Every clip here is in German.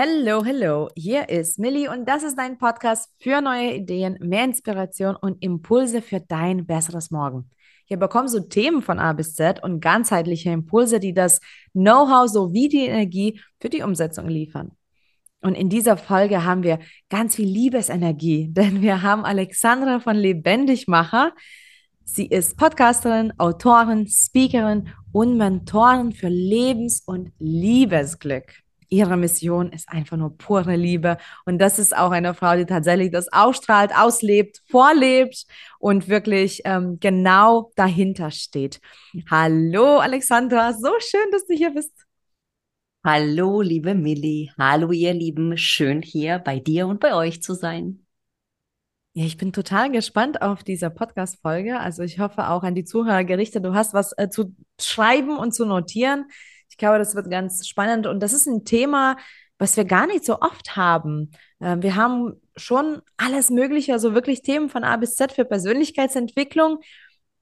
Hello, hello. Hier ist Millie und das ist dein Podcast für neue Ideen, mehr Inspiration und Impulse für dein besseres Morgen. Hier bekommst du Themen von A bis Z und ganzheitliche Impulse, die das Know-how sowie die Energie für die Umsetzung liefern. Und in dieser Folge haben wir ganz viel Liebesenergie, denn wir haben Alexandra von Lebendigmacher. Sie ist Podcasterin, Autorin, Speakerin und Mentorin für Lebens- und Liebesglück ihre Mission ist einfach nur pure Liebe. Und das ist auch eine Frau, die tatsächlich das ausstrahlt, auslebt, vorlebt und wirklich ähm, genau dahinter steht. Hallo Alexandra, so schön, dass du hier bist. Hallo, liebe Millie. Hallo, ihr Lieben. Schön hier bei dir und bei euch zu sein. Ja, ich bin total gespannt auf diese Podcast-Folge. Also ich hoffe auch an die Zuhörer gerichtet, du hast was äh, zu schreiben und zu notieren. Ich glaube, das wird ganz spannend und das ist ein Thema, was wir gar nicht so oft haben. Äh, wir haben schon alles Mögliche, also wirklich Themen von A bis Z für Persönlichkeitsentwicklung.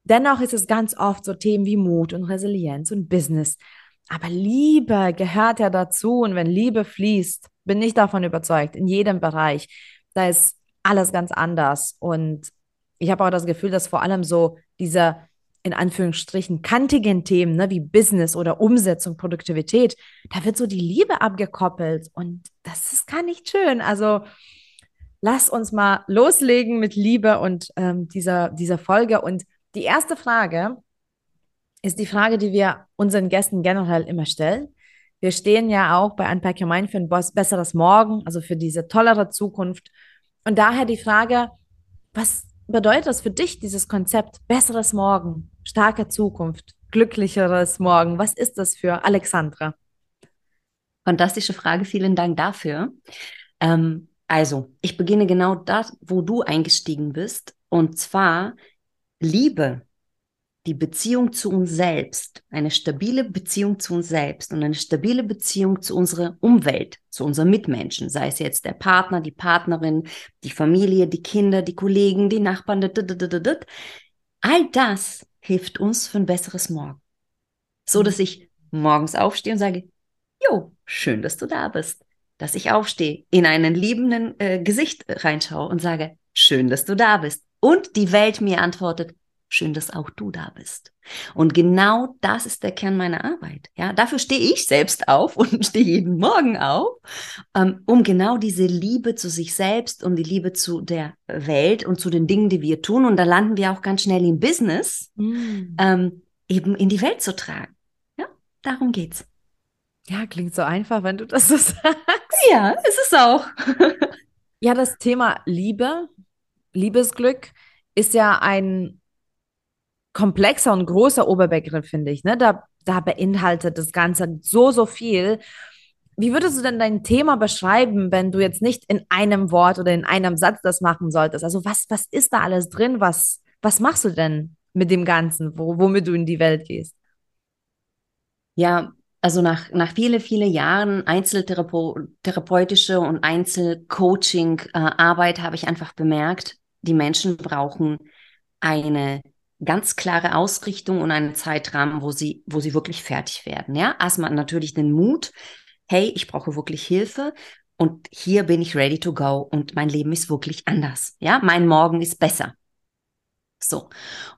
Dennoch ist es ganz oft so Themen wie Mut und Resilienz und Business. Aber Liebe gehört ja dazu und wenn Liebe fließt, bin ich davon überzeugt, in jedem Bereich, da ist alles ganz anders. Und ich habe auch das Gefühl, dass vor allem so dieser in Anführungsstrichen kantigen Themen, ne, wie Business oder Umsetzung, Produktivität, da wird so die Liebe abgekoppelt und das ist gar nicht schön. Also lass uns mal loslegen mit Liebe und ähm, dieser, dieser Folge. Und die erste Frage ist die Frage, die wir unseren Gästen generell immer stellen. Wir stehen ja auch bei Unpack Your Mind für ein besseres Morgen, also für diese tollere Zukunft. Und daher die Frage, was bedeutet das für dich, dieses Konzept besseres Morgen? starke Zukunft, glücklicheres Morgen. Was ist das für Alexandra? Fantastische Frage, vielen Dank dafür. Ähm, also, ich beginne genau da, wo du eingestiegen bist, und zwar Liebe, die Beziehung zu uns selbst, eine stabile Beziehung zu uns selbst und eine stabile Beziehung zu unserer Umwelt, zu unseren Mitmenschen, sei es jetzt der Partner, die Partnerin, die Familie, die Kinder, die Kollegen, die Nachbarn, all das hilft uns für ein besseres Morgen. So, dass ich morgens aufstehe und sage, Jo, schön, dass du da bist. Dass ich aufstehe, in einen liebenden äh, Gesicht reinschaue und sage, schön, dass du da bist. Und die Welt mir antwortet, schön, dass auch du da bist. Und genau das ist der Kern meiner Arbeit. Ja, dafür stehe ich selbst auf und stehe jeden Morgen auf, ähm, um genau diese Liebe zu sich selbst und die Liebe zu der Welt und zu den Dingen, die wir tun. Und da landen wir auch ganz schnell im Business, mm. ähm, eben in die Welt zu tragen. Ja, darum geht's. Ja, klingt so einfach, wenn du das so sagst. Ja, ist es auch. ja, das Thema Liebe, Liebesglück ist ja ein komplexer und großer Oberbegriff, finde ich. Ne? Da, da beinhaltet das Ganze so, so viel. Wie würdest du denn dein Thema beschreiben, wenn du jetzt nicht in einem Wort oder in einem Satz das machen solltest? Also was, was ist da alles drin? Was, was machst du denn mit dem Ganzen, wo, womit du in die Welt gehst? Ja, also nach, nach viele, viele Jahren einzeltherapeutische und Einzelcoaching-Arbeit äh, habe ich einfach bemerkt, die Menschen brauchen eine ganz klare Ausrichtung und einen Zeitrahmen, wo sie, wo sie wirklich fertig werden. Ja, erstmal natürlich den Mut. Hey, ich brauche wirklich Hilfe und hier bin ich ready to go und mein Leben ist wirklich anders. Ja, mein Morgen ist besser. So.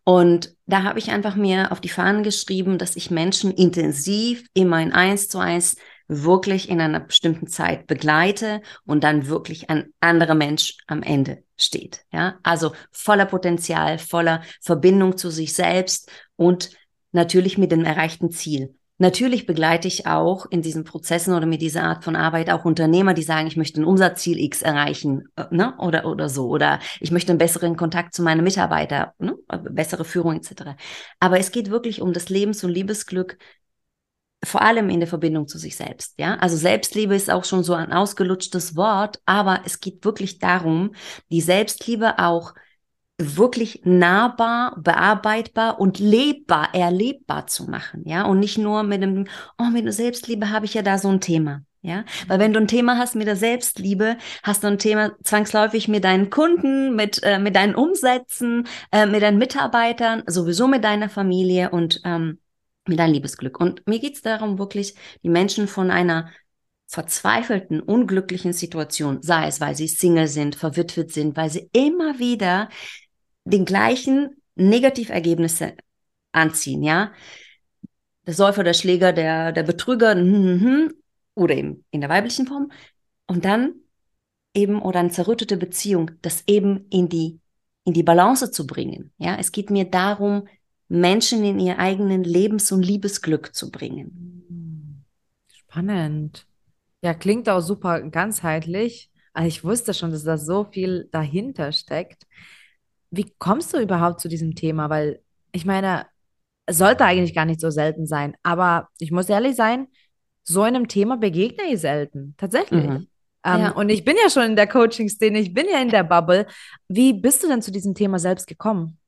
Und da habe ich einfach mir auf die Fahnen geschrieben, dass ich Menschen intensiv immer in eins zu eins wirklich in einer bestimmten Zeit begleite und dann wirklich ein anderer Mensch am Ende steht. Ja, also voller Potenzial, voller Verbindung zu sich selbst und natürlich mit dem erreichten Ziel. Natürlich begleite ich auch in diesen Prozessen oder mit dieser Art von Arbeit auch Unternehmer, die sagen, ich möchte ein Umsatzziel X erreichen, äh, ne? oder, oder so, oder ich möchte einen besseren Kontakt zu meinen Mitarbeitern, ne? bessere Führung etc. Aber es geht wirklich um das Lebens- und Liebesglück vor allem in der Verbindung zu sich selbst, ja. Also Selbstliebe ist auch schon so ein ausgelutschtes Wort, aber es geht wirklich darum, die Selbstliebe auch wirklich nahbar, bearbeitbar und lebbar, erlebbar zu machen, ja. Und nicht nur mit dem, oh, mit der Selbstliebe habe ich ja da so ein Thema. Ja, weil wenn du ein Thema hast mit der Selbstliebe, hast du ein Thema zwangsläufig mit deinen Kunden, mit, äh, mit deinen Umsätzen, äh, mit deinen Mitarbeitern, sowieso mit deiner Familie und ähm, mit deinem Liebesglück. Und mir geht es darum, wirklich die Menschen von einer verzweifelten, unglücklichen Situation, sei es, weil sie Single sind, verwitwet sind, weil sie immer wieder den gleichen Negativergebnisse anziehen, ja. Der Säufer, der Schläger, der, der Betrüger, hm, hm, hm, oder eben in der weiblichen Form. Und dann eben, oder eine zerrüttete Beziehung, das eben in die, in die Balance zu bringen. Ja, es geht mir darum, Menschen in ihr eigenen Lebens- und Liebesglück zu bringen. Spannend. Ja, klingt auch super ganzheitlich. Also ich wusste schon, dass da so viel dahinter steckt. Wie kommst du überhaupt zu diesem Thema? Weil ich meine, es sollte eigentlich gar nicht so selten sein. Aber ich muss ehrlich sein, so einem Thema begegne ich selten. Tatsächlich. Mhm. Ähm, Ja. Und ich bin ja schon in der Coaching-Szene, ich bin ja in der Bubble. Wie bist du denn zu diesem Thema selbst gekommen?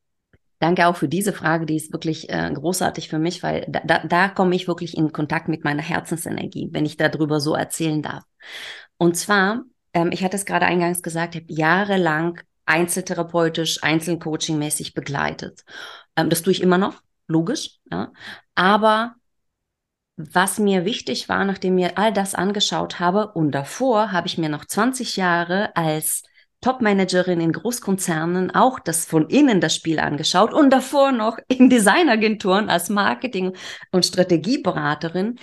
Danke auch für diese Frage, die ist wirklich äh, großartig für mich, weil da, da, da komme ich wirklich in Kontakt mit meiner Herzensenergie, wenn ich darüber so erzählen darf. Und zwar, ähm, ich hatte es gerade eingangs gesagt, ich habe jahrelang einzeltherapeutisch, einzelcoachingmäßig begleitet. Ähm, das tue ich immer noch, logisch, ja. Aber was mir wichtig war, nachdem mir all das angeschaut habe und davor habe ich mir noch 20 Jahre als Top-Managerin in Großkonzernen auch das von innen das Spiel angeschaut und davor noch in Designagenturen als Marketing- und Strategieberaterin,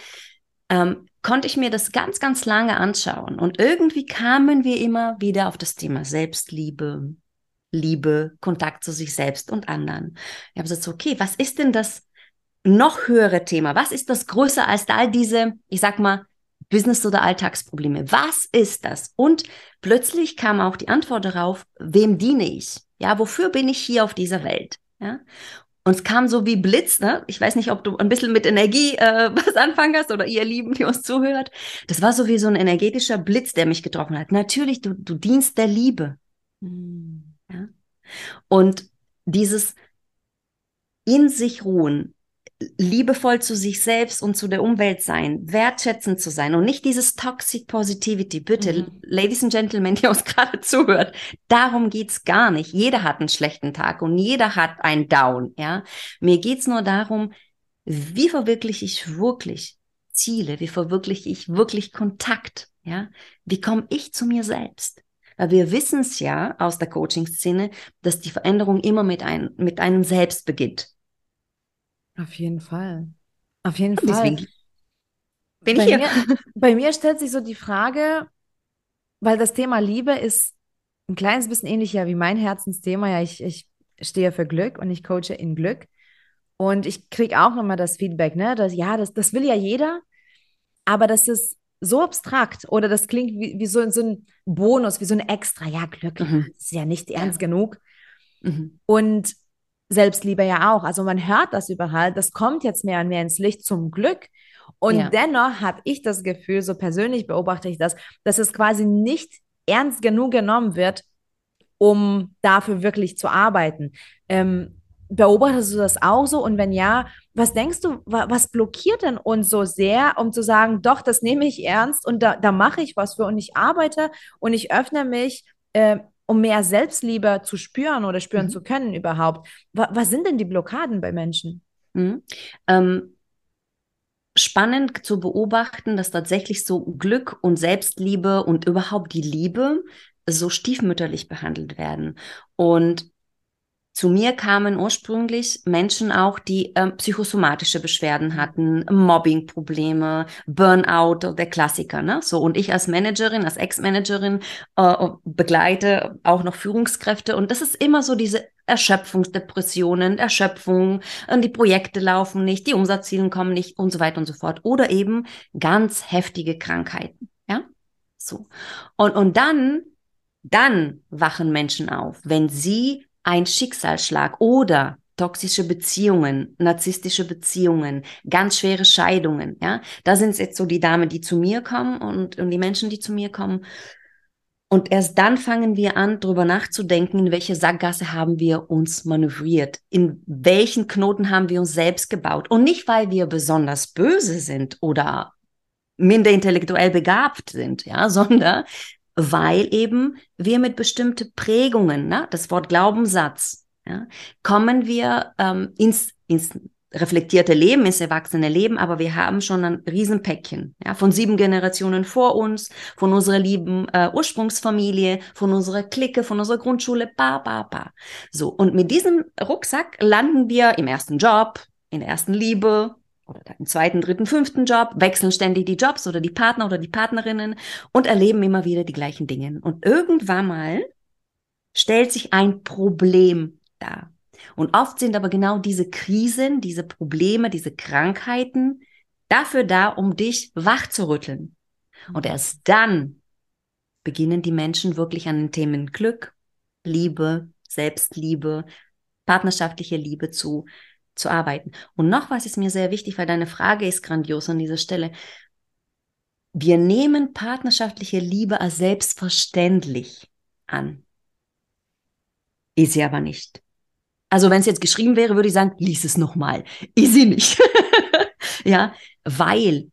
ähm, konnte ich mir das ganz, ganz lange anschauen. Und irgendwie kamen wir immer wieder auf das Thema Selbstliebe, Liebe, Kontakt zu sich selbst und anderen. Ich habe gesagt, okay, was ist denn das noch höhere Thema? Was ist das größer als all diese, ich sag mal, Business- oder Alltagsprobleme? Was ist das? Und plötzlich kam auch die Antwort darauf, wem diene ich? Ja, wofür bin ich hier auf dieser Welt? Ja. Und es kam so wie Blitz, ne? Ich weiß nicht, ob du ein bisschen mit Energie äh, was anfangen hast oder ihr Lieben, die uns zuhört. Das war so wie so ein energetischer Blitz, der mich getroffen hat. Natürlich, du, du dienst der Liebe. Ja? Und dieses in sich ruhen, liebevoll zu sich selbst und zu der Umwelt sein, wertschätzend zu sein und nicht dieses Toxic Positivity. Bitte, Mhm. Ladies and Gentlemen, die uns gerade zuhört, darum geht's gar nicht. Jeder hat einen schlechten Tag und jeder hat einen Down. Ja, mir geht's nur darum, wie verwirkliche ich wirklich Ziele, wie verwirkliche ich wirklich Kontakt. Ja, wie komme ich zu mir selbst? Weil wir wissen es ja aus der Coaching-Szene, dass die Veränderung immer mit, ein, mit einem selbst beginnt. Auf jeden Fall. Auf jeden Und Fall. deswegen bin bei ich hier. Mir, bei mir stellt sich so die Frage, weil das Thema Liebe ist ein kleines bisschen ähnlicher wie mein Herzensthema. Ja, ich, ich stehe für Glück und ich coache in Glück. Und ich kriege auch immer das Feedback, ne, dass ja, das, das will ja jeder, aber das ist so abstrakt oder das klingt wie, wie so, so ein Bonus, wie so ein Extra. Ja, Glück, Mhm. ist ja nicht ernst genug. Mhm. Und Selbstliebe ja auch. Also man hört das überall. Das kommt jetzt mehr und mehr ins Licht zum Glück. Und Ja. dennoch habe ich das Gefühl, so persönlich beobachte ich das, dass es quasi nicht ernst genug genommen wird, um dafür wirklich zu arbeiten. Ähm, beobachtest du das auch so? Und wenn ja, was denkst du, wa was blockiert denn uns so sehr, um zu sagen, doch, das nehme ich ernst und da, da mache ich was für und ich arbeite und ich öffne mich, äh, um mehr Selbstliebe zu spüren oder spüren Mhm. zu können überhaupt. Wa was sind denn die Blockaden bei Menschen? Mhm. Ähm, spannend zu beobachten, dass tatsächlich so Glück und Selbstliebe und überhaupt die Liebe so stiefmütterlich behandelt werden. Und zu mir kamen ursprünglich Menschen auch, die ähm, psychosomatische Beschwerden hatten, Mobbingprobleme, Burnout, der Klassiker, ne? So und ich als Managerin, als Ex-Managerin äh, begleite auch noch Führungskräfte und das ist immer so diese Erschöpfungsdepressionen, Erschöpfung, und die Projekte laufen nicht, die Umsatzziele kommen nicht und so weiter und so fort oder eben ganz heftige Krankheiten, ja? So. Und und dann dann wachen Menschen auf, wenn sie ein Schicksalsschlag oder toxische Beziehungen, narzisstische Beziehungen, ganz schwere Scheidungen, ja. Da sind es jetzt so die Damen, die zu mir kommen und, und die Menschen, die zu mir kommen. Und erst dann fangen wir an, darüber nachzudenken, in welche Sackgasse haben wir uns manövriert, in welchen Knoten haben wir uns selbst gebaut. Und nicht, weil wir besonders böse sind oder minder intellektuell begabt sind, ja, sondern weil eben wir mit bestimmten Prägungen, ne, das Wort Glaubenssatz, ja, kommen wir ähm, ins, ins reflektierte Leben, ins erwachsene Leben, aber wir haben schon ein Riesenpäckchen, ja, von sieben Generationen vor uns, von unserer lieben äh, Ursprungsfamilie, von unserer Clique, von unserer Grundschule, ba, ba, ba. So, und mit diesem Rucksack landen wir im ersten Job, in der ersten Liebe, oder im zweiten, dritten, fünften Job, wechseln ständig die Jobs oder die Partner oder die Partnerinnen und erleben immer wieder die gleichen Dinge. Und irgendwann mal stellt sich ein Problem dar. Und oft sind aber genau diese Krisen, diese Probleme, diese Krankheiten dafür da, um dich wach zu rütteln. Und erst dann beginnen die Menschen wirklich an den Themen Glück, Liebe, Selbstliebe, partnerschaftliche Liebe zu zu arbeiten. Und noch was ist mir sehr wichtig, weil deine Frage ist grandios an dieser Stelle. Wir nehmen partnerschaftliche Liebe als selbstverständlich an. Ist sie aber nicht. Also wenn es jetzt geschrieben wäre, würde ich sagen, lies es nochmal. Ist sie nicht. ja, weil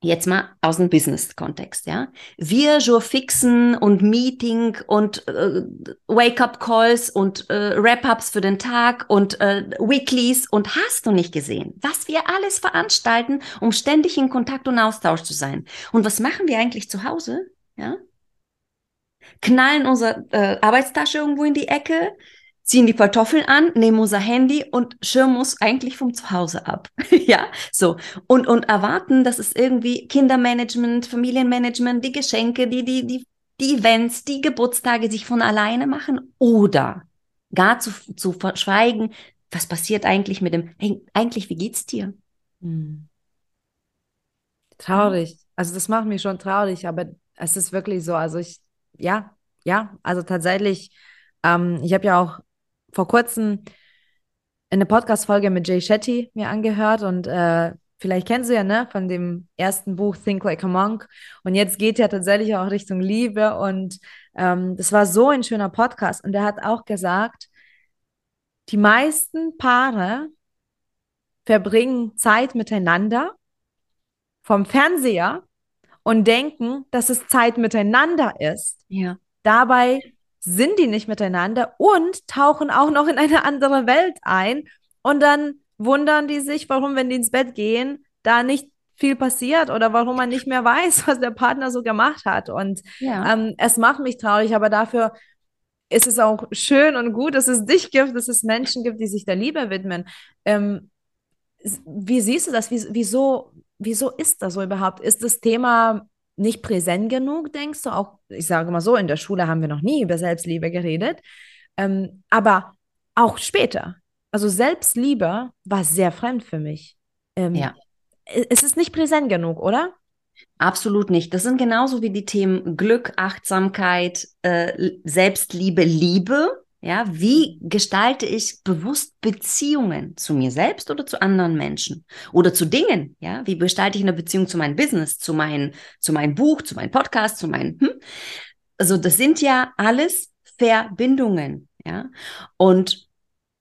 Jetzt mal aus dem Business-Kontext, ja. Wir fixen und Meeting und äh, Wake-up-Calls und äh, Wrap-ups für den Tag und äh, Weeklies und hast du nicht gesehen, was wir alles veranstalten, um ständig in Kontakt und Austausch zu sein. Und was machen wir eigentlich zu Hause, ja? Knallen unsere äh, Arbeitstasche irgendwo in die Ecke, ziehen die Kartoffeln an, nehmen unser Handy und schirmen uns eigentlich vom Zuhause ab. ja, so. Und, und erwarten, dass es irgendwie Kindermanagement, Familienmanagement, die Geschenke, die, die, die, die Events, die Geburtstage sich von alleine machen oder gar zu, zu verschweigen, was passiert eigentlich mit dem, hey, eigentlich, wie geht's dir? Hm. Traurig. Also das macht mich schon traurig, aber es ist wirklich so. Also ich, ja, ja, also tatsächlich, ähm, ich habe ja auch vor kurzem eine Podcast-Folge mit Jay Shetty mir angehört und äh, vielleicht kennen Sie ja, ne, von dem ersten Buch Think Like a Monk. Und jetzt geht ja tatsächlich auch Richtung Liebe und ähm, das war so ein schöner Podcast. Und er hat auch gesagt, die meisten Paare verbringen Zeit miteinander vom Fernseher und denken, dass es Zeit miteinander ist. Ja. Dabei sind die nicht miteinander und tauchen auch noch in eine andere Welt ein. Und dann wundern die sich, warum, wenn die ins Bett gehen, da nicht viel passiert oder warum man nicht mehr weiß, was der Partner so gemacht hat. Und ja. ähm, es macht mich traurig, aber dafür ist es auch schön und gut, dass es dich gibt, dass es Menschen gibt, die sich der Liebe widmen. Ähm, wie siehst du das? Wie, wieso, wieso ist das so überhaupt? Ist das Thema nicht präsent genug, denkst du? Auch, ich sage mal so, in der Schule haben wir noch nie über Selbstliebe geredet. Ähm, aber auch später. Also Selbstliebe war sehr fremd für mich. Ähm, ja. Es ist nicht präsent genug, oder? Absolut nicht. Das sind genauso wie die Themen Glück, Achtsamkeit, äh, Selbstliebe, Liebe. Ja, wie gestalte ich bewusst Beziehungen zu mir selbst oder zu anderen Menschen oder zu Dingen? Ja, wie gestalte ich eine Beziehung zu meinem Business, zu meinem, zu meinem Buch, zu meinem Podcast, zu meinem, hm? Also, das sind ja alles Verbindungen. Ja, und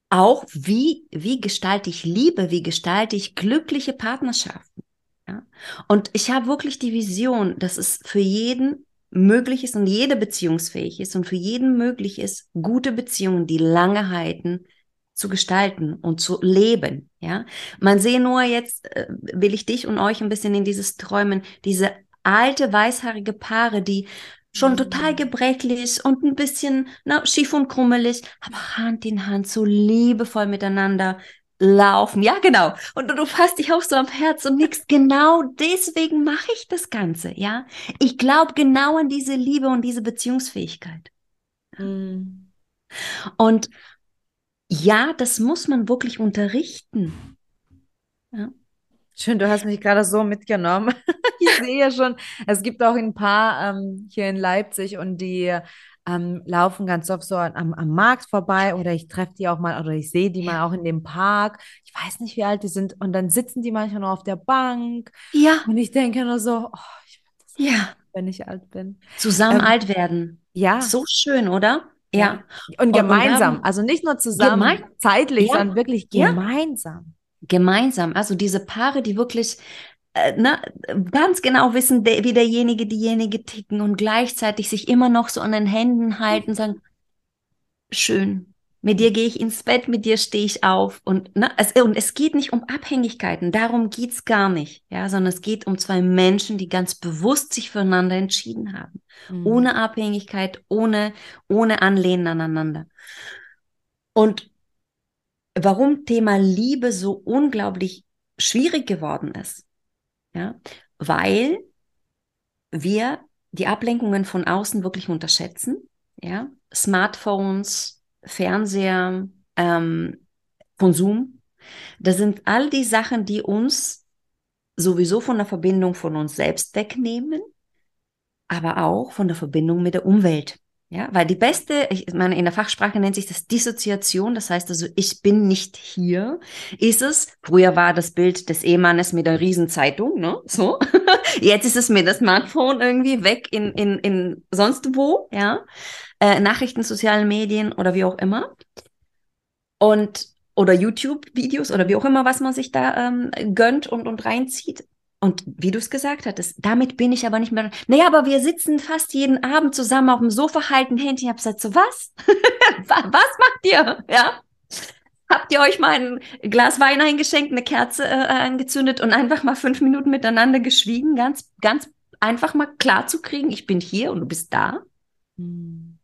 auch wie, wie gestalte ich Liebe, wie gestalte ich glückliche Partnerschaften? Ja, und ich habe wirklich die Vision, dass es für jeden möglich ist und jede beziehungsfähig ist und für jeden möglich ist, gute Beziehungen, die lange halten, zu gestalten und zu leben. Ja, man sehe nur jetzt, äh, will ich dich und euch ein bisschen in dieses Träumen, diese alte weißhaarige Paare, die schon mhm. total gebrechlich und ein bisschen na, schief und krummelig, aber Hand in Hand so liebevoll miteinander laufen. Ja, genau. Und du fasst dich auch so am Herz und nix. Genau deswegen mache ich das Ganze. Ja, ich glaube genau an diese Liebe und diese Beziehungsfähigkeit. Mhm. Und ja, das muss man wirklich unterrichten. Ja. Schön, du hast mich gerade so mitgenommen. ich sehe ja schon, es gibt auch ein paar ähm, hier in Leipzig und die ähm, laufen ganz oft so am, am Markt vorbei oder ich treffe die auch mal oder ich sehe die mal auch in dem Park. Ich weiß nicht, wie alt die sind. Und dann sitzen die manchmal nur auf der Bank. Ja. Und ich denke nur so, oh, ich ja. wenn ich alt bin. Zusammen ähm, alt werden. Ja. So schön, oder? Ja. Und gemeinsam. Und dann, also nicht nur zusammen, gemein zeitlich, ja. sondern wirklich gemeinsam. Ja. Gemeinsam. Also diese Paare, die wirklich ne, ganz genau wissen, wie derjenige, diejenige ticken und gleichzeitig sich immer noch so an den Händen halten, sagen, schön, Mit dir gehe ich ins Bett, mit dir stehe ich auf. Und, ne, es, und es geht nicht um Abhängigkeiten, darum geht's gar nicht, ja, sondern es geht um zwei Menschen, die ganz bewusst sich füreinander entschieden haben. Mhm. Ohne Abhängigkeit, ohne, ohne Anlehnen aneinander. Und warum Thema Liebe so unglaublich schwierig geworden ist, ja, weil wir die Ablenkungen von außen wirklich unterschätzen, ja, Smartphones, Fernseher, ähm, Konsum, das sind all die Sachen, die uns sowieso von der Verbindung von uns selbst wegnehmen, aber auch von der Verbindung mit der Umwelt. Ja, weil die beste, ich meine, in der Fachsprache nennt sich das Dissoziation, das heißt also, ich bin nicht hier, ist es. Früher war das Bild des Ehemannes mit der Riesenzeitung, ne, so. Jetzt ist es mit das Smartphone irgendwie weg in, in, in sonst wo, ja. Äh, Nachrichten, sozialen Medien oder wie auch immer. Und, oder YouTube-Videos oder wie auch immer, was man sich da ähm, gönnt und, und reinzieht. Und wie du es gesagt hattest, damit bin ich aber nicht mehr. Naja, aber wir sitzen fast jeden Abend zusammen auf dem Sofa, halten Händchen. Ich habe gesagt, so was? was macht ihr? Ja. Habt ihr euch mal ein Glas Wein eingeschenkt, eine Kerze äh, angezündet und einfach mal fünf Minuten miteinander geschwiegen, ganz, ganz einfach mal klar zu kriegen, ich bin hier und du bist da? Hm.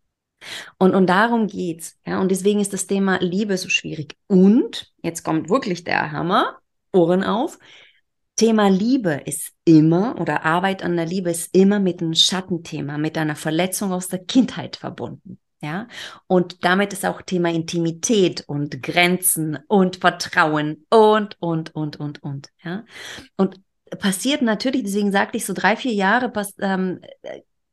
Und, und darum geht's. Ja, und deswegen ist das Thema Liebe so schwierig. Und jetzt kommt wirklich der Hammer, Ohren auf. Thema Liebe ist immer oder Arbeit an der Liebe ist immer mit einem Schattenthema, mit einer Verletzung aus der Kindheit verbunden. Ja, und damit ist auch Thema Intimität und Grenzen und Vertrauen und, und, und, und, und. Ja, und passiert natürlich, deswegen sagte ich so drei, vier Jahre, pass, ähm,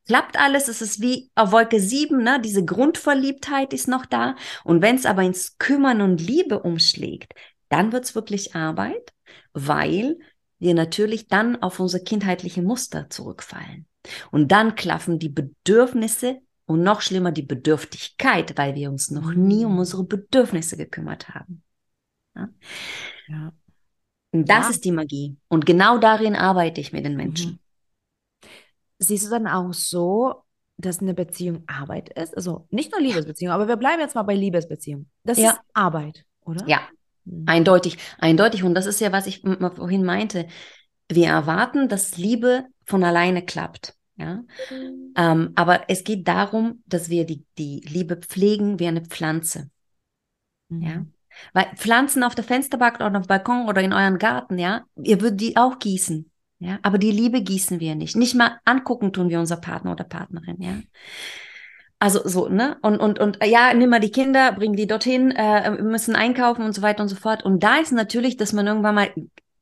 klappt alles, es ist wie auf Wolke sieben, ne? diese Grundverliebtheit ist noch da. Und wenn es aber ins Kümmern und Liebe umschlägt, dann wird es wirklich Arbeit, weil wir natürlich dann auf unsere kindheitliche Muster zurückfallen. Und dann klaffen die Bedürfnisse und noch schlimmer die Bedürftigkeit, weil wir uns noch nie um mhm. unsere Bedürfnisse gekümmert haben. Ja? ja. Das ja. ist die Magie. Und genau darin arbeite ich mit den Menschen. Mhm. Siehst du dann auch so, dass eine Beziehung Arbeit ist? Also nicht nur Liebesbeziehung, aber wir bleiben jetzt mal bei Liebesbeziehung. Das ja. ist Arbeit, oder? Ja. Eindeutig, eindeutig. Und das ist ja, was ich vorhin meinte. Wir erwarten, dass Liebe von alleine klappt. Ja? Mhm. Ähm, aber es geht darum, dass wir die, die Liebe pflegen wie eine Pflanze. Mhm. Ja? Weil Pflanzen auf der Fensterbank oder auf dem Balkon oder in euren Garten, ja, ihr würdet die auch gießen. Ja, aber die Liebe gießen wir nicht. Nicht mal angucken tun wir unser Partner oder Partnerin, ja. Also so, ne? Und, und, und ja, nimm mal die Kinder, bring die dorthin, äh, müssen einkaufen und so weiter und so fort. Und da ist natürlich, dass man irgendwann mal,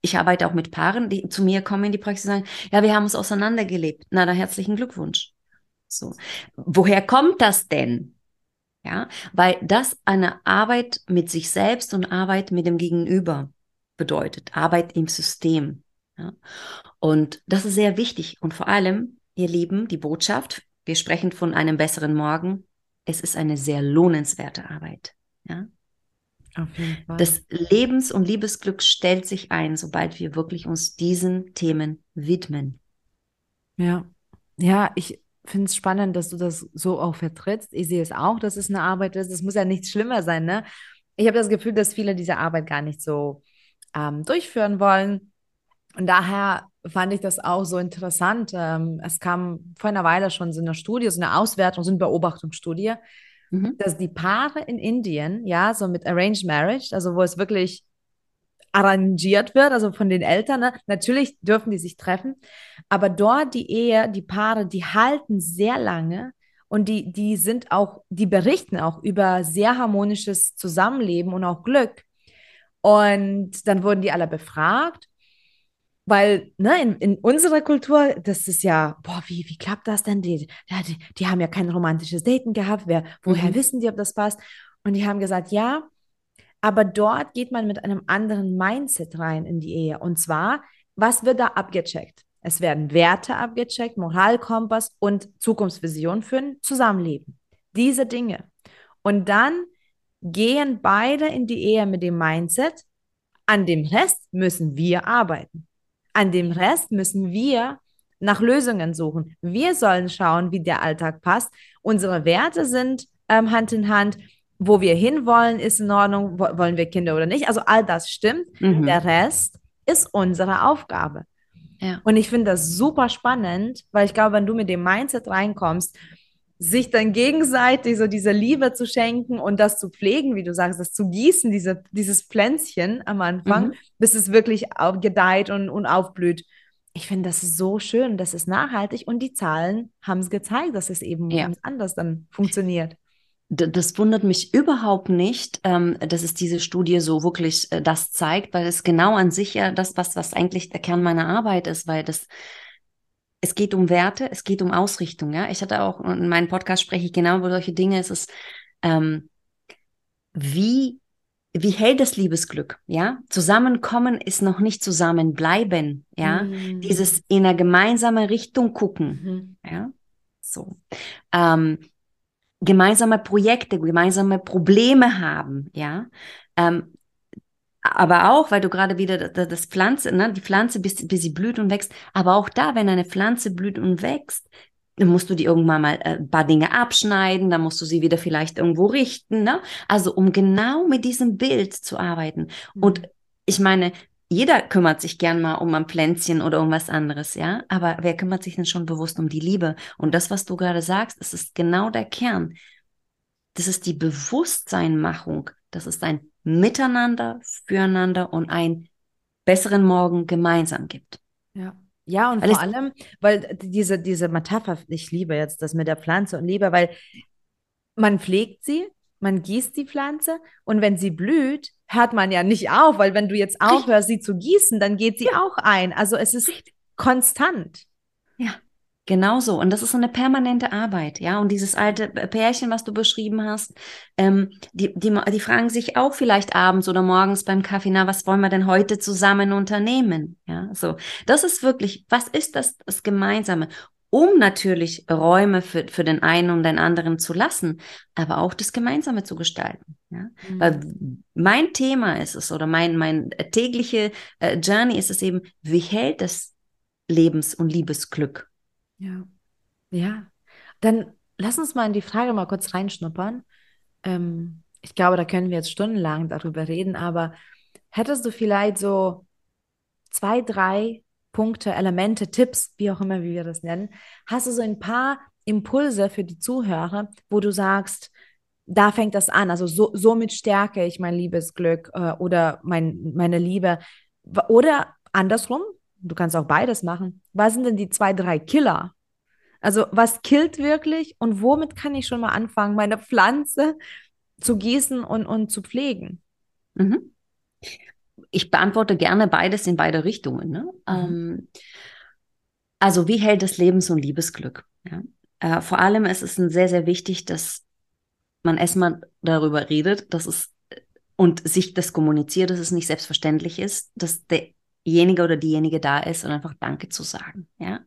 ich arbeite auch mit Paaren, die zu mir kommen in die Praxis und sagen, ja, wir haben uns auseinandergelebt. Na, dann herzlichen Glückwunsch. So. Woher kommt das denn? Ja, weil das eine Arbeit mit sich selbst und Arbeit mit dem Gegenüber bedeutet. Arbeit im System. Ja. Und das ist sehr wichtig. Und vor allem, ihr Lieben, die Botschaft wir sprechen von einem besseren Morgen. Es ist eine sehr lohnenswerte Arbeit. Ja? Das Lebens- und Liebesglück stellt sich ein, sobald wir wirklich uns diesen Themen widmen. Ja, ja, ich finde es spannend, dass du das so auch vertrittst. Ich sehe es auch, dass es eine Arbeit ist. Es muss ja nichts schlimmer sein, ne? Ich habe das Gefühl, dass viele diese Arbeit gar nicht so ähm, durchführen wollen. Und daher fand ich das auch so interessant. Ähm, es kam vor einer Weile schon so eine Studie, so eine Auswertung, so eine Beobachtungsstudie, mhm. dass die Paare in Indien, ja, so mit Arranged Marriage, also wo es wirklich arrangiert wird, also von den Eltern, ne? natürlich dürfen die sich treffen, aber dort die Ehe, die Paare, die halten sehr lange und die, die sind auch, die berichten auch über sehr harmonisches Zusammenleben und auch Glück. Und dann wurden die alle befragt weil ne, in, in unserer Kultur, das ist ja, boah, wie, wie klappt das denn? Die, die, die haben ja kein romantisches Daten gehabt. Wer, woher mhm. wissen die, ob das passt? Und die haben gesagt, ja, aber dort geht man mit einem anderen Mindset rein in die Ehe. Und zwar, was wird da abgecheckt? Es werden Werte abgecheckt, Moralkompass und Zukunftsvision für ein Zusammenleben. Diese Dinge. Und dann gehen beide in die Ehe mit dem Mindset, an dem Rest müssen wir arbeiten. An dem Rest müssen wir nach Lösungen suchen. Wir sollen schauen, wie der Alltag passt. Unsere Werte sind ähm, Hand in Hand. wo wir hinwollen, ist in Ordnung, wollen wir Kinder oder nicht. Also all das stimmt. Mhm. Der Rest ist unsere Aufgabe. Ja. Und ich finde das super spannend, weil ich glaube, wenn du mit dem Mindset reinkommst, sich dann gegenseitig so diese Liebe zu schenken und das zu pflegen, wie du sagst, das zu gießen, diese, dieses Pflänzchen am Anfang, mhm. bis es wirklich gedeiht und, und aufblüht. Ich finde, das ist so schön, das ist nachhaltig und die Zahlen haben es gezeigt, dass es eben ja. ganz anders dann funktioniert. Das wundert mich überhaupt nicht, ähm, dass es diese Studie so wirklich äh, das zeigt, weil es genau an sich ja das, was, was eigentlich der Kern meiner Arbeit ist, weil das, es geht um Werte, es geht um Ausrichtung, ja. Ich hatte auch, in meinem Podcast spreche ich genau über solche Dinge, es ist, ähm, wie, wie hält das Liebesglück, ja? Zusammenkommen ist noch nicht zusammenbleiben, ja. Mhm. Dieses in eine gemeinsame Richtung gucken, mhm. ja. So. Ähm, gemeinsame Projekte, gemeinsame Probleme haben, ja. Ähm, aber auch, weil du gerade wieder das, Pflanze, ne, die Pflanze, bis, bis sie blüht und wächst, aber auch da, wenn eine Pflanze blüht und wächst, dann musst du die irgendwann mal äh, ein paar Dinge abschneiden, dann musst du sie wieder vielleicht irgendwo richten, ne? Also um genau mit diesem Bild zu arbeiten. Mhm. Und ich meine, jeder kümmert sich gern mal um ein Pflänzchen oder um was anderes, ja. Aber wer kümmert sich denn schon bewusst um die Liebe? Und das, was du gerade sagst, das ist genau der Kern. Das ist die Bewusstseinmachung. Das ist ein Miteinander, füreinander und einen besseren Morgen gemeinsam gibt. Ja. Ja, und weil vor allem, weil diese, diese Metapher, ich liebe jetzt das mit der Pflanze und liebe, weil man pflegt sie, man gießt die Pflanze und wenn sie blüht, hört man ja nicht auf, weil wenn du jetzt aufhörst, sie zu gießen, dann geht sie auch ein. Also es ist konstant. Ja, genau so. Und das ist so eine permanente Arbeit, ja. Und dieses alte Pärchen, was du beschrieben hast, ähm, die, die, die fragen sich auch vielleicht abends oder morgens beim Kaffee, na, was wollen wir denn heute zusammen unternehmen? Ja, so. Das ist wirklich, was ist das, das Gemeinsame? um natürlich Räume für, für den einen und den anderen zu lassen, aber auch das Gemeinsame zu gestalten. Ja? Mhm. Weil mein Thema ist es oder mein, mein tägliche äh, Journey ist es eben, wie hält das Lebens- und Liebesglück? Ja. Ja. Dann lass uns mal in die Frage mal kurz reinschnuppern. Ähm, ich glaube, da können wir jetzt stundenlang darüber reden, aber hättest du vielleicht so zwei, drei Punkte, Elemente, Tipps, wie auch immer, wie wir das nennen, hast du so ein paar Impulse für die Zuhörer, wo du sagst, da fängt das an, also so, somit stärke ich mein Liebesglück äh, oder mein, meine Liebe. Oder andersrum, du kannst auch beides machen. Was sind denn die zwei, drei Killer? Also was killt wirklich und womit kann ich schon mal anfangen, meine Pflanze zu gießen und, und zu pflegen? Mhm ich beantworte gerne beides in beide Richtungen. Ne? Mhm. Ähm, also wie hält das Lebens- und Liebesglück? Ja? Äh, vor allem ist es sehr, sehr wichtig, dass man erstmal darüber redet, dass es und sich das kommuniziert, dass es nicht selbstverständlich ist, dass derjenige oder diejenige da ist und einfach Danke zu sagen. Ja?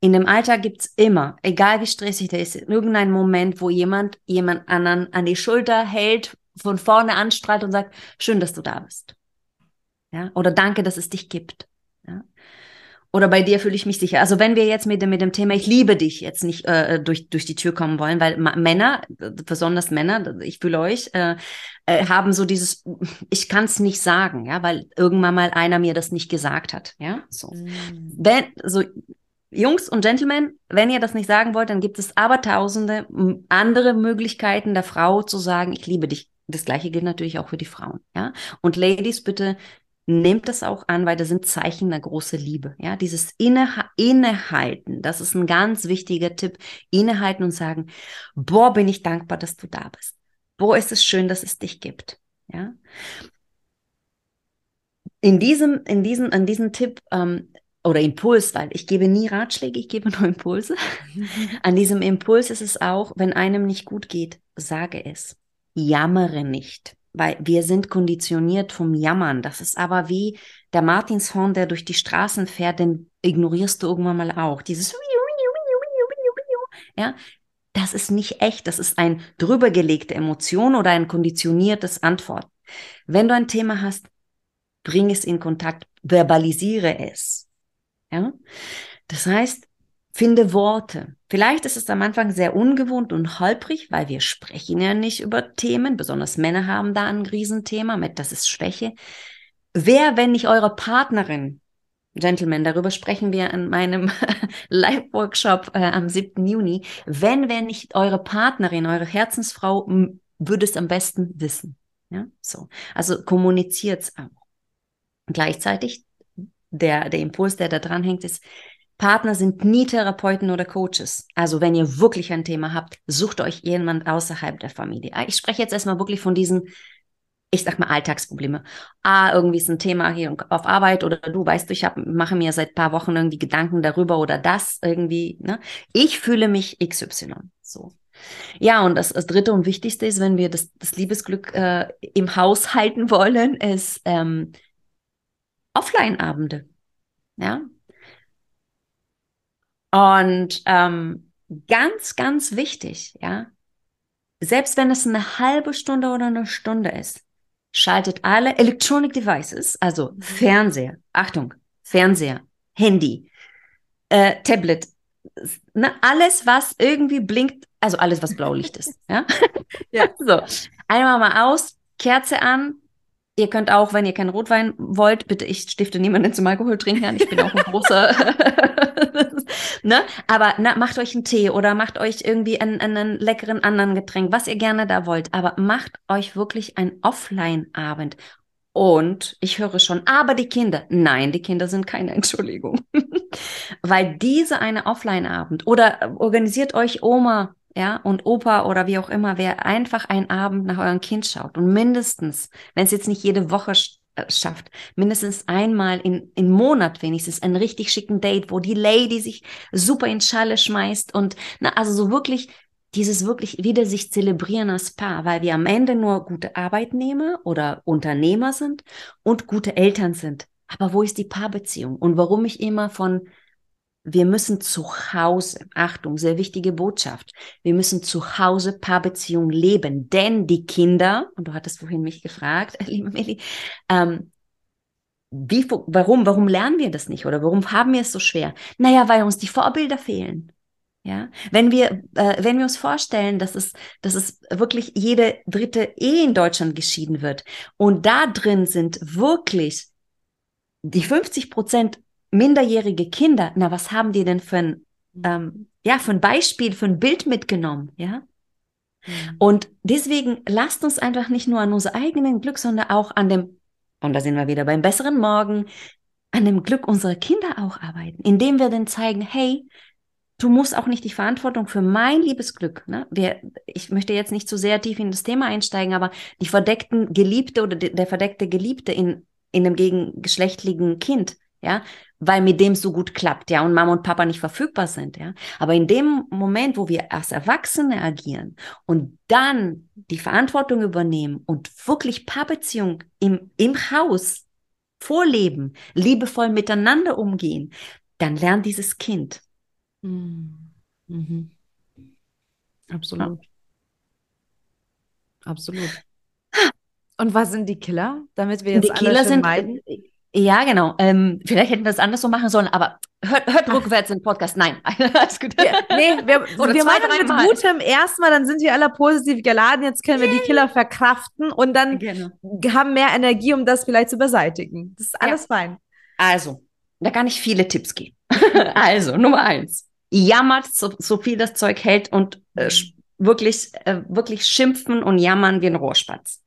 In dem Alltag gibt es immer, egal wie stressig der ist, irgendeinen Moment, wo jemand jemand anderen an die Schulter hält, von vorne anstrahlt und sagt, schön, dass du da bist. Ja? Oder danke, dass es dich gibt. Ja? Oder bei dir fühle ich mich sicher. Also wenn wir jetzt mit dem, mit dem Thema Ich liebe dich jetzt nicht äh, durch, durch die Tür kommen wollen, weil Männer, besonders Männer, ich fühle euch, äh, äh, haben so dieses, ich kann es nicht sagen, ja, weil irgendwann mal einer mir das nicht gesagt hat. Ja, so. Mhm. Wenn, so Jungs und Gentlemen, wenn ihr das nicht sagen wollt, dann gibt es aber tausende andere Möglichkeiten der Frau zu sagen, ich liebe dich. Das gleiche gilt natürlich auch für die Frauen, ja. Und Ladies, bitte nehmt das auch an, weil das sind Zeichen der großen Liebe. Ja, dieses Inne Innehalten, das ist ein ganz wichtiger Tipp. Innehalten und sagen, boah, bin ich dankbar, dass du da bist. Boah, ist es schön, dass es dich gibt. Ja. In diesem, in diesem, an diesem Tipp ähm, oder Impuls, weil ich gebe nie Ratschläge, ich gebe nur Impulse. An diesem Impuls ist es auch, wenn einem nicht gut geht, sage es. Jammere nicht weil wir sind konditioniert vom Jammern. Das ist aber wie der Martinshorn, der durch die Straßen fährt, den ignorierst du irgendwann mal auch. Dieses ja, das ist nicht echt. Das ist ein drübergelegte Emotion oder ein konditioniertes Antwort. Wenn du ein Thema hast, bring es in Kontakt, verbalisiere es. Ja, das heißt, Finde Worte. Vielleicht ist es am Anfang sehr ungewohnt und holprig, weil wir sprechen ja nicht über Themen. Besonders Männer haben da ein Riesenthema mit, das ist Schwäche. Wer, wenn nicht eure Partnerin, Gentlemen, darüber sprechen wir in meinem Live-Workshop äh, am 7. Juni, wenn, wenn nicht eure Partnerin, eure Herzensfrau, würde es am besten wissen. Ja, so. Also kommuniziert's auch. Gleichzeitig, der, der Impuls, der da dran hängt, ist, Partner sind nie Therapeuten oder Coaches. Also wenn ihr wirklich ein Thema habt, sucht euch jemand außerhalb der Familie. Ich spreche jetzt erstmal wirklich von diesen, ich sag mal, Alltagsprobleme. Ah, irgendwie ist ein Thema hier auf Arbeit oder du weißt, ich hab, mache mir seit paar Wochen irgendwie Gedanken darüber oder das irgendwie. Ne? Ich fühle mich XY. So. Ja, und das, das dritte und wichtigste ist, wenn wir das, das Liebesglück äh, im Haus halten wollen, ist ähm, Offline-Abende. Ja, und ähm, ganz, ganz wichtig, ja, selbst wenn es eine halbe Stunde oder eine Stunde ist, schaltet alle Electronic Devices, also. Fernseher, Achtung, Fernseher, Handy, äh, Tablet, ne, alles, was irgendwie blinkt, also alles, was Blaulicht ist, ja, ja, so, einmal mal aus, Kerze an, Ihr könnt auch, wenn ihr keinen Rotwein wollt, bitte, ich stifte niemanden zum Alkohol trinken Ich bin auch ein großer, ne? Aber na, macht euch einen Tee oder macht euch irgendwie einen, einen leckeren anderen Getränk, was ihr gerne da wollt. Aber macht euch wirklich einen Offline-Abend. Und ich höre schon, aber die Kinder. Nein, die Kinder sind keine Entschuldigung. Weil diese eine Offline-Abend oder organisiert euch Oma ja, und Opa oder wie auch immer, wer einfach einen Abend nach eurem Kind schaut und mindestens, wenn es jetzt nicht jede Woche äh, schafft, mindestens einmal in, im Monat wenigstens einen richtig schicken Date, wo die Lady sich super in Schale schmeißt und, na, also so wirklich dieses wirklich wieder sich zelebrieren als Paar, weil wir am Ende nur gute Arbeitnehmer oder Unternehmer sind und gute Eltern sind. Aber wo ist die Paarbeziehung? Und warum ich immer von wir müssen zu Hause, Achtung, sehr wichtige Botschaft, wir müssen zu Hause Paarbeziehung leben, denn die Kinder, und du hattest vorhin mich gefragt, liebe Meli, ähm, wie, warum, warum lernen wir das nicht oder warum haben wir es so schwer? Naja, weil uns die Vorbilder fehlen. Ja, wenn wir, äh, wenn wir uns vorstellen, dass es, dass es wirklich jede dritte Ehe in Deutschland geschieden wird und da drin sind wirklich die 50 Prozent minderjährige Kinder, na, was haben die denn für ein, mhm. ähm, ja, für ein Beispiel, für ein Bild mitgenommen, ja? Mhm. Und deswegen lasst uns einfach nicht nur an unser eigenen Glück, sondern auch an dem, und da sind wir wieder beim besseren Morgen, an dem Glück unserer Kinder auch arbeiten, indem wir dann zeigen, hey, du musst auch nicht die Verantwortung für mein Liebesglück, ne? Wir, ich möchte jetzt nicht zu sehr tief in das Thema einsteigen, aber die verdeckten Geliebte oder der verdeckte Geliebte in, in einem gegengeschlechtlichen Kind, ja, weil mit dem so gut klappt, ja, und Mama und Papa nicht verfügbar sind, ja. Aber in dem Moment, wo wir als Erwachsene agieren und dann die Verantwortung übernehmen und wirklich Paarbeziehung im, im Haus vorleben, liebevoll miteinander umgehen, dann lernt dieses Kind. Mhm. Mhm. Absolut. Ja. Absolut. Und was sind die Killer, damit wir jetzt die Killer sind, meiden? Ja, genau. Ähm, vielleicht hätten wir es anders so machen sollen, aber hört, hört rückwärts den Podcast. Nein, alles gut. Ja, nee, wir, wir machen mit Mal. Gutem erstmal, dann sind wir alle positiv geladen. Jetzt können wir die Killer verkraften und dann genau. haben mehr Energie, um das vielleicht zu beseitigen. Das ist alles ja. fein. Also, da kann ich viele Tipps geben. also, Nummer eins. Jammert, so, so viel das Zeug hält und äh, wirklich, äh, wirklich schimpfen und jammern wie ein Rohrspatz.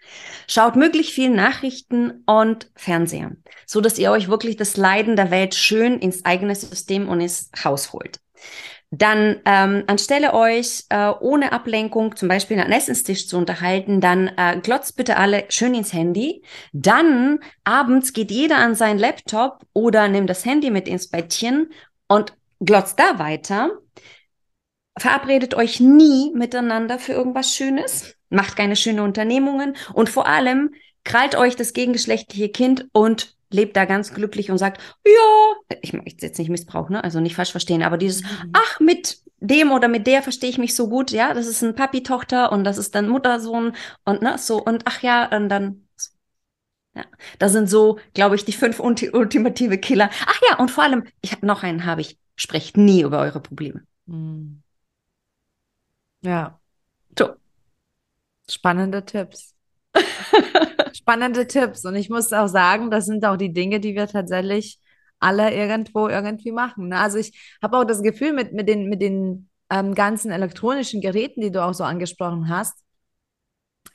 Schaut möglich viel Nachrichten und Fernseher, so dass ihr euch wirklich das Leiden der Welt schön ins eigene System und ins Haus holt. Dann ähm, anstelle euch äh, ohne Ablenkung zum Beispiel an Essenstisch zu unterhalten, dann äh, glotzt bitte alle schön ins Handy. Dann abends geht jeder an seinen Laptop oder nimmt das Handy mit ins Bettchen und glotzt da weiter verabredet euch nie miteinander für irgendwas Schönes, macht keine schönen Unternehmungen und vor allem krallt euch das gegengeschlechtliche Kind und lebt da ganz glücklich und sagt, ja, ich möchte jetzt nicht Missbrauch, ne? Also nicht falsch verstehen, aber dieses, mhm. ach, mit dem oder mit der verstehe ich mich so gut, ja, das ist ein Papi-Tochter und das ist dann Muttersohn und ne, so und ach ja, und dann ja, das sind so, glaube ich, die fünf ultimative Killer. Ach ja, und vor allem, ich habe noch einen, habe ich sprecht nie über eure Probleme. Hm. Ja. So. Spannende Tipps. Spannende Tipps. Und ich muss auch sagen, das sind auch die Dinge, die wir tatsächlich alle irgendwo irgendwie machen. Ne? Also ich habe auch das Gefühl mit, mit den, mit den ähm, ganzen elektronischen Geräten, die du auch so angesprochen hast,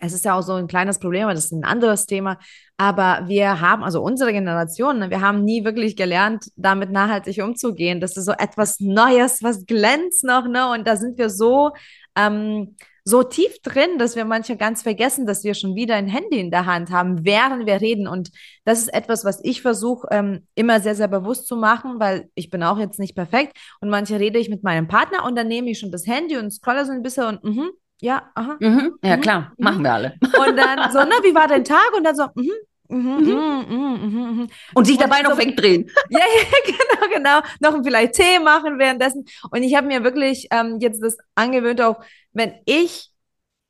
es ist ja auch so ein kleines Problem, aber das ist ein anderes Thema. Aber wir haben, also unsere Generation, ne, wir haben nie wirklich gelernt, damit nachhaltig umzugehen. Das ist so etwas Neues, was glänzt noch, ne? Und da sind wir so, ähm, so tief drin, dass wir manche ganz vergessen, dass wir schon wieder ein Handy in der Hand haben, während wir reden. Und das ist etwas, was ich versuche, ähm, immer sehr, sehr bewusst zu machen, weil ich bin auch jetzt nicht perfekt. Und manche rede ich mit meinem Partner und dann nehme ich schon das Handy und scrolle so ein bisschen und mhm, ja, aha. Mhm, ja, mhm, klar, mhm. machen wir alle. Und dann so, na, wie war dein Tag? Und dann so, mhm, Mhm, mhm. Mhm, und sich dabei noch so, wegdrehen. Ja, ja, genau, genau. Noch vielleicht Tee machen währenddessen. Und ich habe mir wirklich ähm, jetzt das angewöhnt, auch wenn ich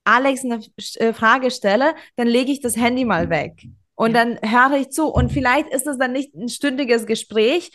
Alex eine äh, Frage stelle, dann lege ich das Handy mal weg. Und ja. dann höre ich zu. Und vielleicht ist es dann nicht ein stündiges Gespräch,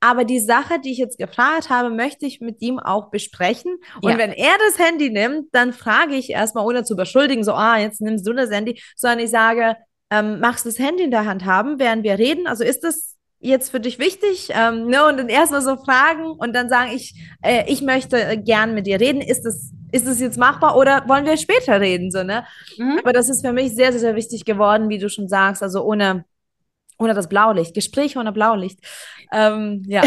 aber die Sache, die ich jetzt gefragt habe, möchte ich mit ihm auch besprechen. Und ja. wenn er das Handy nimmt, dann frage ich erstmal, ohne zu beschuldigen, so, ah, jetzt nimmst du das Handy, sondern ich sage, ähm, magst du das Handy in der Hand haben, während wir reden? Also ist das jetzt für dich wichtig? Ähm, ne? Und dann erstmal so fragen und dann sagen, ich, äh, ich möchte gern mit dir reden. Ist das, ist das jetzt machbar oder wollen wir später reden? So, ne? Mhm. Aber das ist für mich sehr, sehr, sehr wichtig geworden, wie du schon sagst. Also ohne ohne das Blaulicht. Gespräche ohne Blaulicht. Ähm, ja.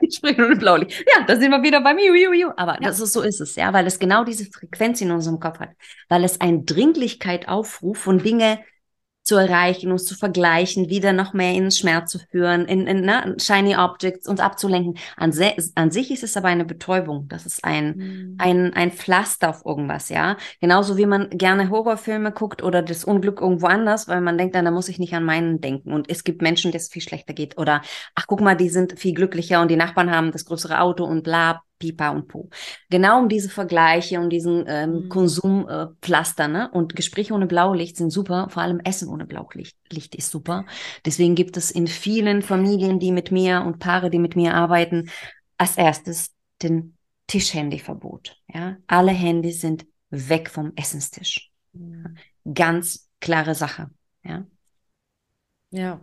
Gespräche ohne Blaulicht. Ja, da sind wir wieder beim Miu, Miu, Miu. Aber ja. das ist, so ist es, ja, weil es genau diese Frequenz in unserem Kopf hat. Weil es eine Dringlichkeit aufruft von Dinge, zu erreichen, uns zu vergleichen, wieder noch mehr in Schmerz zu führen, in, in ne, shiny Objects uns abzulenken. An, se, an sich ist es aber eine Betäubung. Das ist ein, mhm. ein, ein Pflaster auf irgendwas, ja. Genauso wie man gerne Horrorfilme guckt oder das Unglück irgendwo anders, weil man denkt, dann, da muss ich nicht an meinen denken. Und es gibt Menschen, denen es viel schlechter geht. Oder, ach, guck mal, die sind viel glücklicher und die Nachbarn haben das größere Auto und bla, Pipa und Po. Genau um diese Vergleiche, um diesen ähm, mhm. Konsumpflaster. Äh, ne? Und Gespräche ohne Blaulicht sind super, vor allem Essen ohne Blaulicht Licht ist super. Deswegen gibt es in vielen Familien, die mit mir und Paare, die mit mir arbeiten, als erstes den Tischhandyverbot. Ja? Alle Handys sind weg vom Essenstisch. Mhm. Ganz klare Sache. Ja. Ja.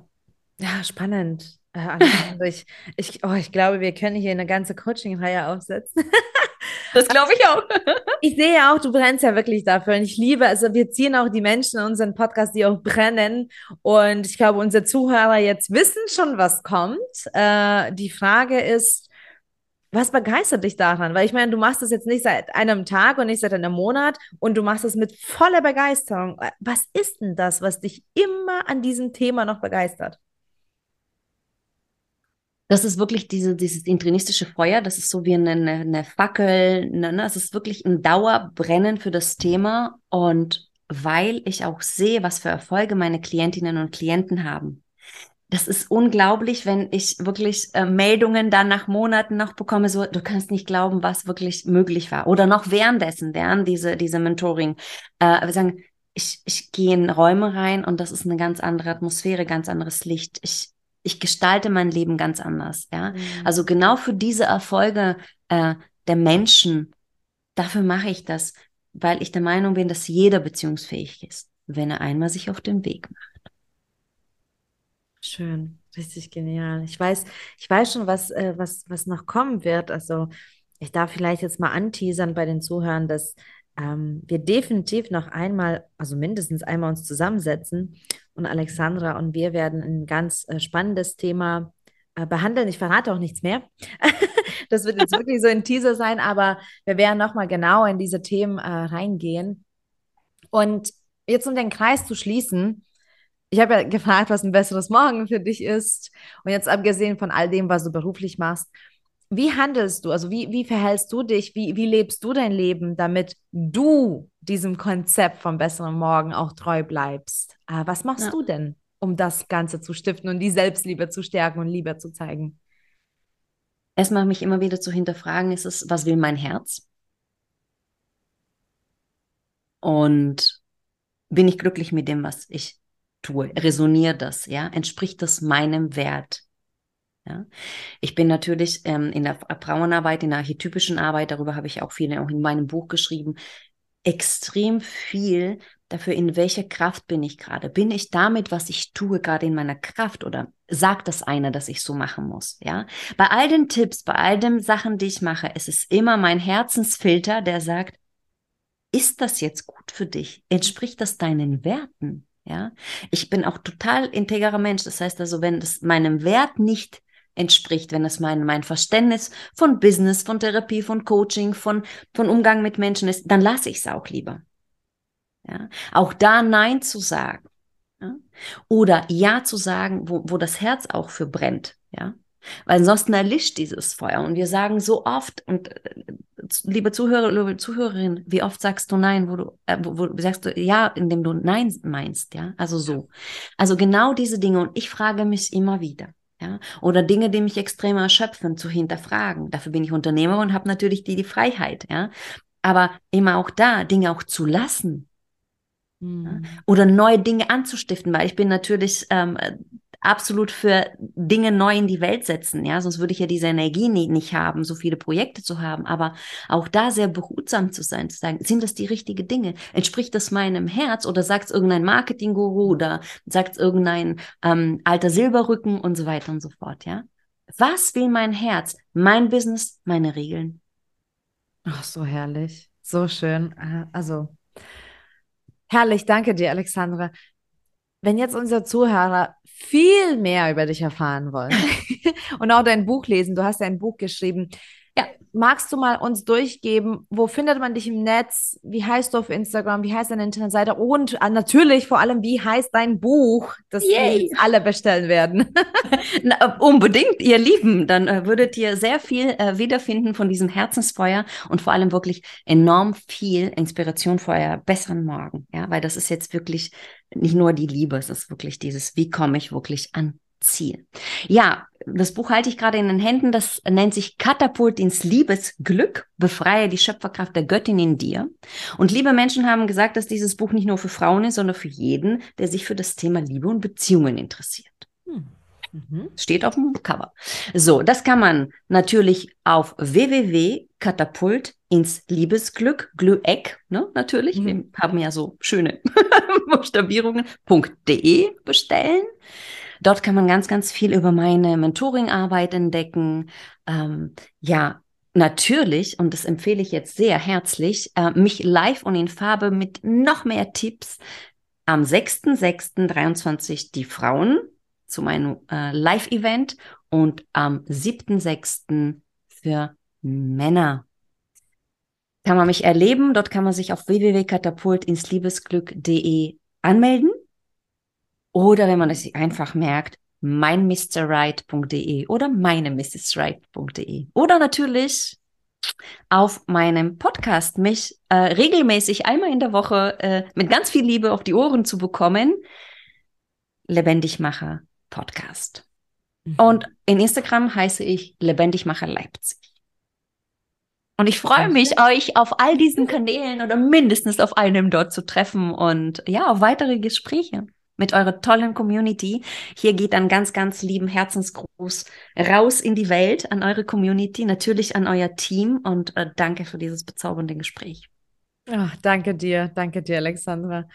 Ja, spannend. Äh, ich, ich, oh, ich glaube, wir können hier eine ganze Coaching-Reihe aufsetzen. Das glaube ich auch. Ich sehe auch, du brennst ja wirklich dafür. Und ich liebe, also wir ziehen auch die Menschen in unseren Podcast, die auch brennen. Und ich glaube, unsere Zuhörer jetzt wissen schon, was kommt. Äh, die Frage ist, was begeistert dich daran? Weil ich meine, du machst das jetzt nicht seit einem Tag und nicht seit einem Monat und du machst es mit voller Begeisterung. Was ist denn das, was dich immer an diesem Thema noch begeistert? Das ist wirklich diese, dieses intrinistische Feuer, das ist so wie eine, eine Fackel, ne, ne? es ist wirklich ein Dauerbrennen für das Thema und weil ich auch sehe, was für Erfolge meine Klientinnen und Klienten haben. Das ist unglaublich, wenn ich wirklich äh, Meldungen dann nach Monaten noch bekomme, so, du kannst nicht glauben, was wirklich möglich war. Oder noch währenddessen, während diese, diese Mentoring, äh, wir sagen, ich, ich gehe in Räume rein und das ist eine ganz andere Atmosphäre, ganz anderes Licht. Ich, ich gestalte mein Leben ganz anders. Ja, mhm. also genau für diese Erfolge äh, der Menschen, dafür mache ich das, weil ich der Meinung bin, dass jeder beziehungsfähig ist, wenn er einmal sich auf den Weg macht. Schön, richtig genial. Ich weiß, ich weiß schon, was, äh, was, was noch kommen wird. Also ich darf vielleicht jetzt mal anteasern bei den Zuhörern, dass ähm, wir definitiv noch einmal, also mindestens einmal uns zusammensetzen und Alexandra und wir werden ein ganz äh, spannendes Thema äh, behandeln. Ich verrate auch nichts mehr. das wird jetzt wirklich so ein Teaser sein, aber wir werden nochmal genau in diese Themen äh, reingehen. Und jetzt um den Kreis zu schließen, ich habe ja gefragt, was ein besseres Morgen für dich ist. Und jetzt abgesehen von all dem, was du beruflich machst, wie handelst du? Also wie, wie verhältst du dich? Wie, wie lebst du dein Leben, damit du diesem Konzept vom besseren Morgen auch treu bleibst? Äh, was machst ja. du denn, um das Ganze zu stiften und die Selbstliebe zu stärken und Liebe zu zeigen? Erstmal mich immer wieder zu hinterfragen, ist es, was will mein Herz? Und bin ich glücklich mit dem, was ich tue? Resoniert das, ja? Entspricht das meinem Wert? Ja? Ich bin natürlich ähm, in der Frauenarbeit, in der archetypischen Arbeit, darüber habe ich auch viel auch in meinem Buch geschrieben, extrem viel dafür, in welcher Kraft bin ich gerade. Bin ich damit, was ich tue, gerade in meiner Kraft oder sagt das einer, dass ich so machen muss? Ja, bei all den Tipps, bei all den Sachen, die ich mache, es ist immer mein Herzensfilter, der sagt, ist das jetzt gut für dich? Entspricht das deinen Werten? Ja, ich bin auch total integrer Mensch. Das heißt also, wenn es meinem Wert nicht entspricht, wenn es mein, mein Verständnis von Business, von Therapie, von Coaching, von, von Umgang mit Menschen ist, dann lasse ich es auch lieber. Ja? Auch da Nein zu sagen. Ja? Oder Ja zu sagen, wo, wo das Herz auch für brennt. Ja? Weil ansonsten erlischt dieses Feuer. Und wir sagen so oft, und äh, liebe Zuhörer, liebe Zuhörerin, wie oft sagst du Nein, wo du, äh, wo, wo sagst du Ja, indem du Nein meinst, ja? Also so. Also genau diese Dinge. Und ich frage mich immer wieder. Ja? Oder Dinge, die mich extrem erschöpfen, zu hinterfragen. Dafür bin ich Unternehmer und habe natürlich die, die Freiheit. Ja? Aber immer auch da, Dinge auch zu lassen. Mhm. Ja? Oder neue Dinge anzustiften, weil ich bin natürlich ähm, absolut für Dinge neu in die Welt setzen. Ja, sonst würde ich ja diese Energie nie, nicht haben, so viele Projekte zu haben. Aber auch da sehr behutsam zu sein, zu sagen, sind das die richtigen Dinge? Entspricht das meinem Herz oder sagt es irgendein Marketingguru oder sagt es irgendein ähm, alter Silberrücken und so weiter und so fort. Ja, was will mein Herz? Mein Business, meine Regeln. Ach, so herrlich, so schön. Äh, also herrlich, danke dir, Alexandra wenn jetzt unsere Zuhörer viel mehr über dich erfahren wollen und auch dein Buch lesen, du hast ja ein Buch geschrieben, ja, magst du mal uns durchgeben, wo findet man dich im Netz? Wie heißt du auf Instagram? Wie heißt deine Internetseite? Und äh, natürlich vor allem, wie heißt dein Buch, das Yay. wir alle bestellen werden? Na, unbedingt, ihr Lieben. Dann äh, würdet ihr sehr viel äh, wiederfinden von diesem Herzensfeuer und vor allem wirklich enorm viel Inspiration für euer besseren Morgen. Ja, weil das ist jetzt wirklich nicht nur die Liebe, es ist wirklich dieses, wie komme ich wirklich an Ziel. Ja, das Buch halte ich gerade in den Händen. Das nennt sich Katapult ins Liebesglück. Befreie die Schöpferkraft der Göttin in dir. Und liebe Menschen haben gesagt, dass dieses Buch nicht nur für Frauen ist, sondern für jeden, der sich für das Thema Liebe und Beziehungen interessiert. Hm. Mhm. Steht auf dem Cover. So, das kann man natürlich auf www.katapult ins Liebesglück, Glück, ne, natürlich. Mhm. Wir haben ja so schöne Buchstabierungen.de bestellen. Dort kann man ganz, ganz viel über meine Mentoring-Arbeit entdecken. Ähm, ja, natürlich, und das empfehle ich jetzt sehr herzlich, äh, mich live und in Farbe mit noch mehr Tipps am 6.6.23 die Frauen zu meinem äh, Live-Event und am 7.6. für Männer. Kann man mich erleben. Dort kann man sich auf www.katapult ins Liebesglück.de anmelden. Oder wenn man es einfach merkt, meinmrright.de oder meine meinemrsright.de. Oder natürlich auf meinem Podcast mich äh, regelmäßig einmal in der Woche äh, mit ganz viel Liebe auf die Ohren zu bekommen. Lebendigmacher Podcast. Mhm. Und in Instagram heiße ich Lebendigmacher Leipzig. Und ich freue mich, euch auf all diesen Kanälen oder mindestens auf einem dort zu treffen und ja, auf weitere Gespräche mit eurer tollen Community. Hier geht dann ganz, ganz lieben Herzensgruß raus in die Welt an eure Community, natürlich an euer Team und äh, danke für dieses bezaubernde Gespräch. Ach, danke dir, danke dir, Alexandra.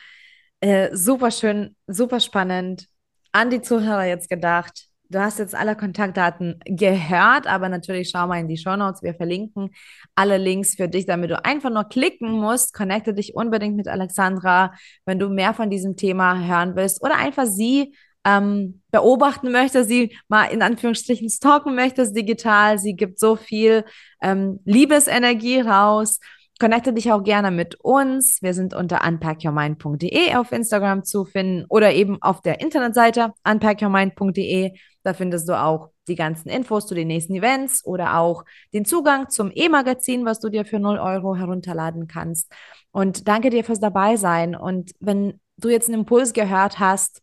Äh, super schön, super spannend. An die Zuhörer jetzt gedacht. Du hast jetzt alle Kontaktdaten gehört, aber natürlich schau mal in die Show Notes. Wir verlinken alle Links für dich, damit du einfach nur klicken musst. Connecte dich unbedingt mit Alexandra, wenn du mehr von diesem Thema hören willst oder einfach sie ähm, beobachten möchtest, sie mal in Anführungsstrichen stalken möchtest digital. Sie gibt so viel ähm, Liebesenergie raus. Connecte dich auch gerne mit uns. Wir sind unter unpackyourmind.de auf Instagram zu finden oder eben auf der Internetseite unpackyourmind.de. Da findest du auch die ganzen Infos zu den nächsten Events oder auch den Zugang zum E-Magazin, was du dir für 0 Euro herunterladen kannst. Und danke dir fürs Dabeisein. Und wenn du jetzt einen Impuls gehört hast,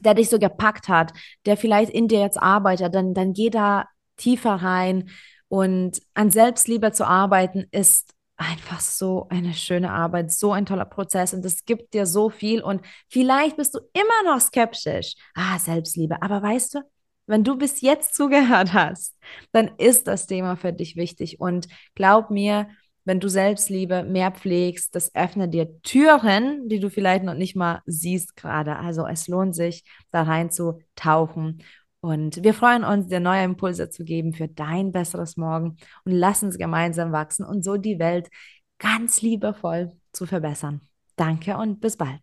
der dich so gepackt hat, der vielleicht in dir jetzt arbeitet, dann, dann geh da tiefer rein. Und an Selbstliebe zu arbeiten ist einfach so eine schöne Arbeit, so ein toller Prozess und es gibt dir so viel und vielleicht bist du immer noch skeptisch. Ah, Selbstliebe, aber weißt du, wenn du bis jetzt zugehört hast, dann ist das Thema für dich wichtig. Und glaub mir, wenn du Selbstliebe mehr pflegst, das öffnet dir Türen, die du vielleicht noch nicht mal siehst gerade. Also es lohnt sich, da rein zu tauchen. Und wir freuen uns, dir neue Impulse zu geben für dein besseres Morgen und lass uns gemeinsam wachsen und so die Welt ganz liebevoll zu verbessern. Danke und bis bald.